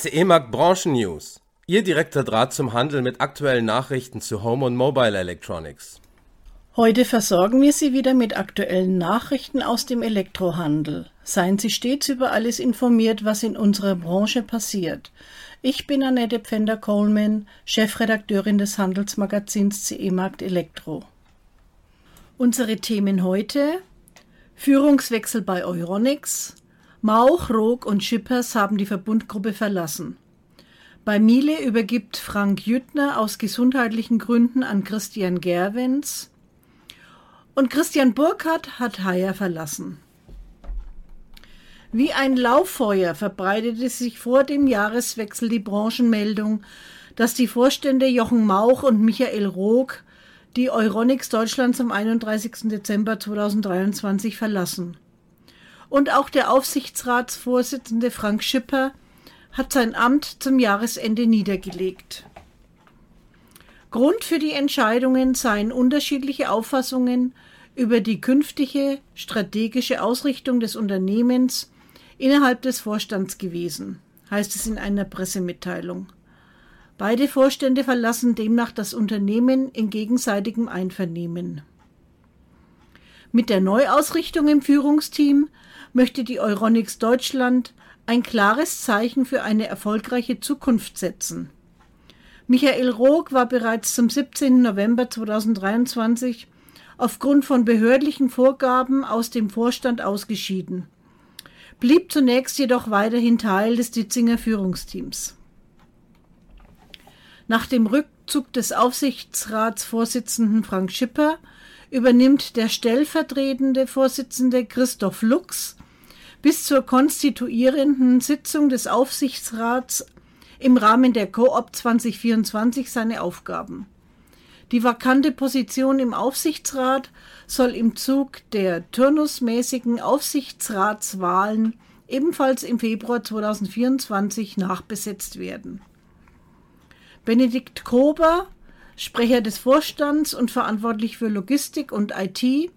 CE-Markt Branchen News. Ihr direkter Draht zum Handel mit aktuellen Nachrichten zu Home und Mobile Electronics. Heute versorgen wir Sie wieder mit aktuellen Nachrichten aus dem Elektrohandel. Seien Sie stets über alles informiert, was in unserer Branche passiert. Ich bin Annette Pfänder-Coleman, Chefredakteurin des Handelsmagazins CE Markt Elektro. Unsere Themen heute: Führungswechsel bei Euronics, Mauch, Roog und Schippers haben die Verbundgruppe verlassen. Bei Miele übergibt Frank Jüttner aus gesundheitlichen Gründen an Christian Gerwens und Christian Burkhardt hat Haier verlassen. Wie ein Lauffeuer verbreitete sich vor dem Jahreswechsel die Branchenmeldung, dass die Vorstände Jochen Mauch und Michael Roog die Euronics Deutschland zum 31. Dezember 2023 verlassen. Und auch der Aufsichtsratsvorsitzende Frank Schipper hat sein Amt zum Jahresende niedergelegt. Grund für die Entscheidungen seien unterschiedliche Auffassungen über die künftige strategische Ausrichtung des Unternehmens innerhalb des Vorstands gewesen, heißt es in einer Pressemitteilung. Beide Vorstände verlassen demnach das Unternehmen in gegenseitigem Einvernehmen. Mit der Neuausrichtung im Führungsteam möchte die Euronics Deutschland ein klares Zeichen für eine erfolgreiche Zukunft setzen. Michael Roog war bereits zum 17. November 2023 aufgrund von behördlichen Vorgaben aus dem Vorstand ausgeschieden blieb zunächst jedoch weiterhin Teil des Ditzinger Führungsteams. Nach dem Rückzug des Aufsichtsratsvorsitzenden Frank Schipper übernimmt der stellvertretende Vorsitzende Christoph Lux bis zur konstituierenden Sitzung des Aufsichtsrats im Rahmen der Coop 2024 seine Aufgaben. Die vakante Position im Aufsichtsrat soll im Zug der turnusmäßigen Aufsichtsratswahlen ebenfalls im Februar 2024 nachbesetzt werden. Benedikt Kober, Sprecher des Vorstands und verantwortlich für Logistik und IT,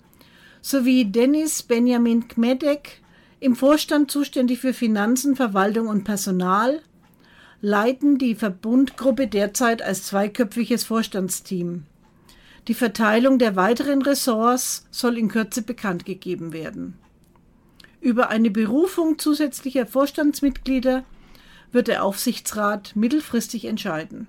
sowie Dennis Benjamin Kmedek, im Vorstand zuständig für Finanzen, Verwaltung und Personal, leiten die Verbundgruppe derzeit als zweiköpfiges Vorstandsteam. Die Verteilung der weiteren Ressorts soll in Kürze bekannt gegeben werden. Über eine Berufung zusätzlicher Vorstandsmitglieder wird der Aufsichtsrat mittelfristig entscheiden.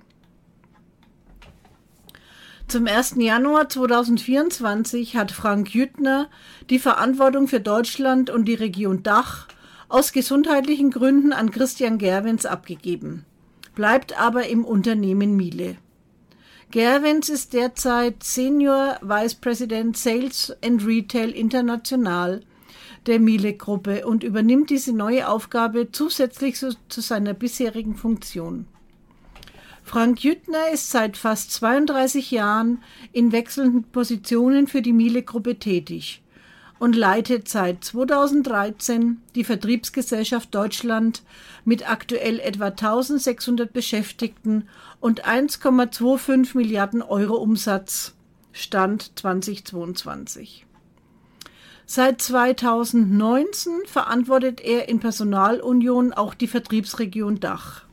Zum 1. Januar 2024 hat Frank Jüttner die Verantwortung für Deutschland und die Region Dach aus gesundheitlichen Gründen an Christian Gerwens abgegeben, bleibt aber im Unternehmen Miele. Gerwens ist derzeit Senior Vice President Sales and Retail International der Miele-Gruppe und übernimmt diese neue Aufgabe zusätzlich zu, zu seiner bisherigen Funktion. Frank Jüttner ist seit fast 32 Jahren in wechselnden Positionen für die Miele-Gruppe tätig und leitet seit 2013 die Vertriebsgesellschaft Deutschland mit aktuell etwa 1600 Beschäftigten und 1,25 Milliarden Euro Umsatz Stand 2022. Seit 2019 verantwortet er in Personalunion auch die Vertriebsregion Dach.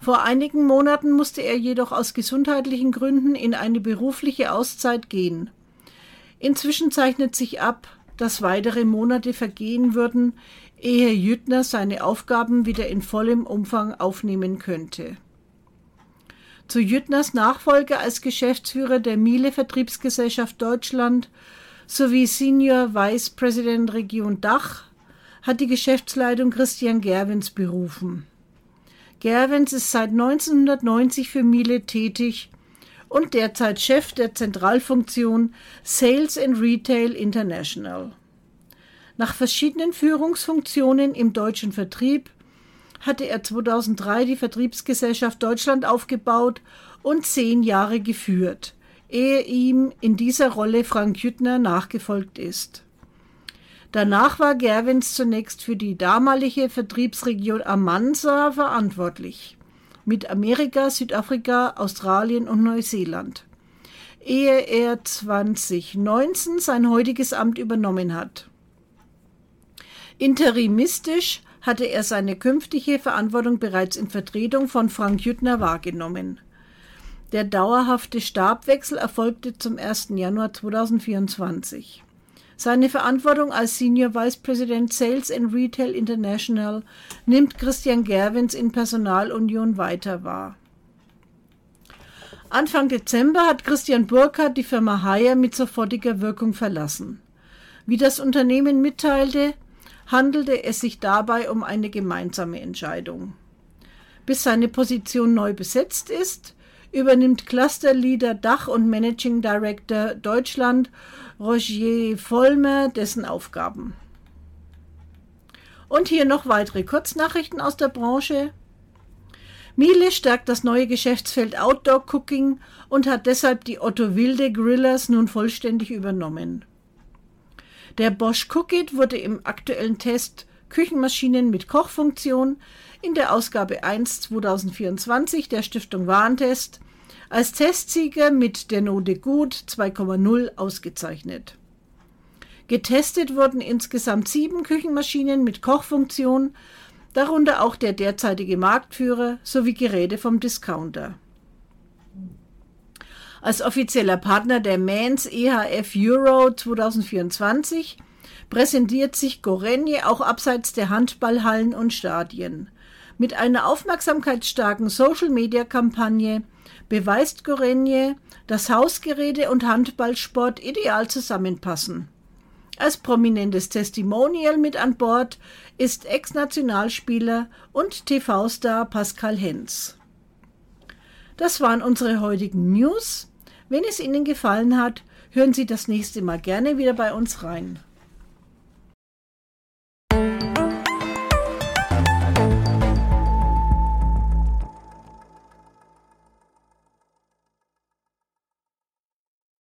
Vor einigen Monaten musste er jedoch aus gesundheitlichen Gründen in eine berufliche Auszeit gehen. Inzwischen zeichnet sich ab, dass weitere Monate vergehen würden, ehe Jüttner seine Aufgaben wieder in vollem Umfang aufnehmen könnte. Zu Jüttners Nachfolger als Geschäftsführer der Miele Vertriebsgesellschaft Deutschland sowie Senior Vice President Region Dach hat die Geschäftsleitung Christian Gerwens berufen. Gerwens ist seit 1990 für Miele tätig und derzeit Chef der Zentralfunktion Sales and Retail International. Nach verschiedenen Führungsfunktionen im deutschen Vertrieb hatte er 2003 die Vertriebsgesellschaft Deutschland aufgebaut und zehn Jahre geführt, ehe ihm in dieser Rolle Frank Jüttner nachgefolgt ist. Danach war Gerwins zunächst für die damalige Vertriebsregion Amansa verantwortlich mit Amerika, Südafrika, Australien und Neuseeland, ehe er 2019 sein heutiges Amt übernommen hat. Interimistisch hatte er seine künftige Verantwortung bereits in Vertretung von Frank Jüttner wahrgenommen. Der dauerhafte Stabwechsel erfolgte zum 1. Januar 2024. Seine Verantwortung als Senior Vice President Sales and Retail International nimmt Christian Gerwins in Personalunion weiter wahr. Anfang Dezember hat Christian Burkhardt die Firma Haier mit sofortiger Wirkung verlassen. Wie das Unternehmen mitteilte, handelte es sich dabei um eine gemeinsame Entscheidung. Bis seine Position neu besetzt ist, übernimmt Clusterleader Dach und Managing Director Deutschland Roger Vollmer dessen Aufgaben. Und hier noch weitere Kurznachrichten aus der Branche. Miele stärkt das neue Geschäftsfeld Outdoor Cooking und hat deshalb die Otto Wilde Grillers nun vollständig übernommen. Der Bosch Cookit wurde im aktuellen Test Küchenmaschinen mit Kochfunktion in der Ausgabe 1 2024 der Stiftung Warentest als Testsieger mit der Note Gut 2,0 ausgezeichnet. Getestet wurden insgesamt sieben Küchenmaschinen mit Kochfunktion, darunter auch der derzeitige Marktführer sowie Geräte vom Discounter. Als offizieller Partner der Mans EHF Euro 2024 präsentiert sich Gorenje auch abseits der Handballhallen und Stadien. Mit einer aufmerksamkeitsstarken Social-Media-Kampagne beweist Gorenje, dass Hausgeräte und Handballsport ideal zusammenpassen. Als prominentes Testimonial mit an Bord ist Ex-Nationalspieler und TV-Star Pascal Hens. Das waren unsere heutigen News. Wenn es Ihnen gefallen hat, hören Sie das nächste Mal gerne wieder bei uns rein.